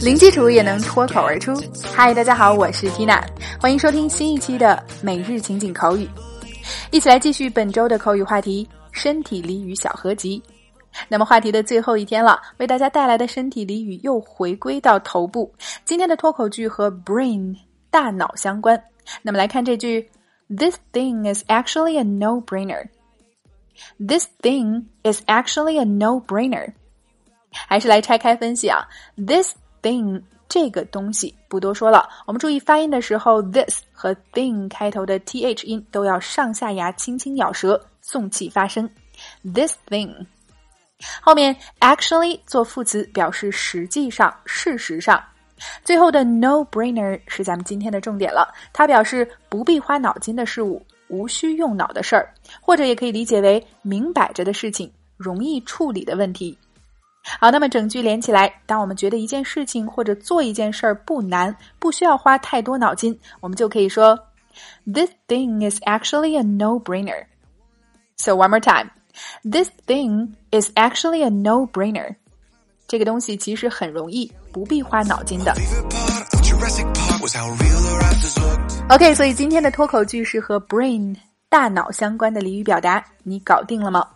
零基础也能脱口而出。嗨，大家好，我是 Tina，欢迎收听新一期的每日情景口语，一起来继续本周的口语话题——身体俚语小合集。那么话题的最后一天了，为大家带来的身体俚语又回归到头部。今天的脱口剧和 brain 大脑相关。那么来看这句：This thing is actually a no-brainer。This thing is actually a no-brainer。还是来拆开分析啊，this thing 这个东西不多说了，我们注意发音的时候，this 和 thing 开头的 th 音都要上下牙轻轻咬舌，送气发声。This thing 后面 actually 做副词表示实际上、事实上。最后的 no-brainer 是咱们今天的重点了，它表示不必花脑筋的事物，无需用脑的事儿，或者也可以理解为明摆着的事情，容易处理的问题。好，那么整句连起来，当我们觉得一件事情或者做一件事儿不难，不需要花太多脑筋，我们就可以说，This thing is actually a no-brainer. So one more time, this thing is actually a no-brainer. 这个东西其实很容易，不必花脑筋的。OK，所以今天的脱口句是和 brain 大脑相关的俚语表达，你搞定了吗？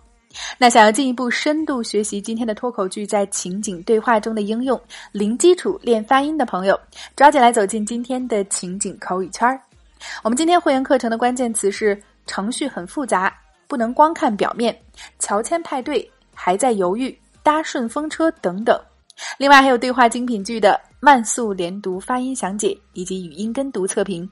那想要进一步深度学习今天的脱口剧在情景对话中的应用，零基础练发音的朋友，抓紧来走进今天的情景口语圈儿。我们今天会员课程的关键词是程序很复杂，不能光看表面，乔迁派对还在犹豫，搭顺风车等等。另外还有对话精品剧的慢速连读发音详解以及语音跟读测评，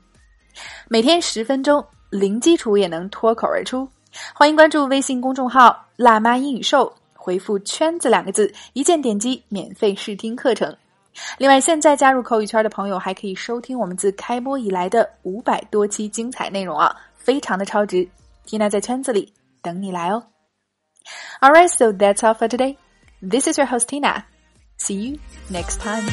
每天十分钟，零基础也能脱口而出。欢迎关注微信公众号“辣妈英语秀”，回复“圈子”两个字，一键点击免费试听课程。另外，现在加入口语圈的朋友还可以收听我们自开播以来的五百多期精彩内容啊，非常的超值。Tina 在圈子里等你来哦。All right, so that's all for today. This is your host Tina. See you next time.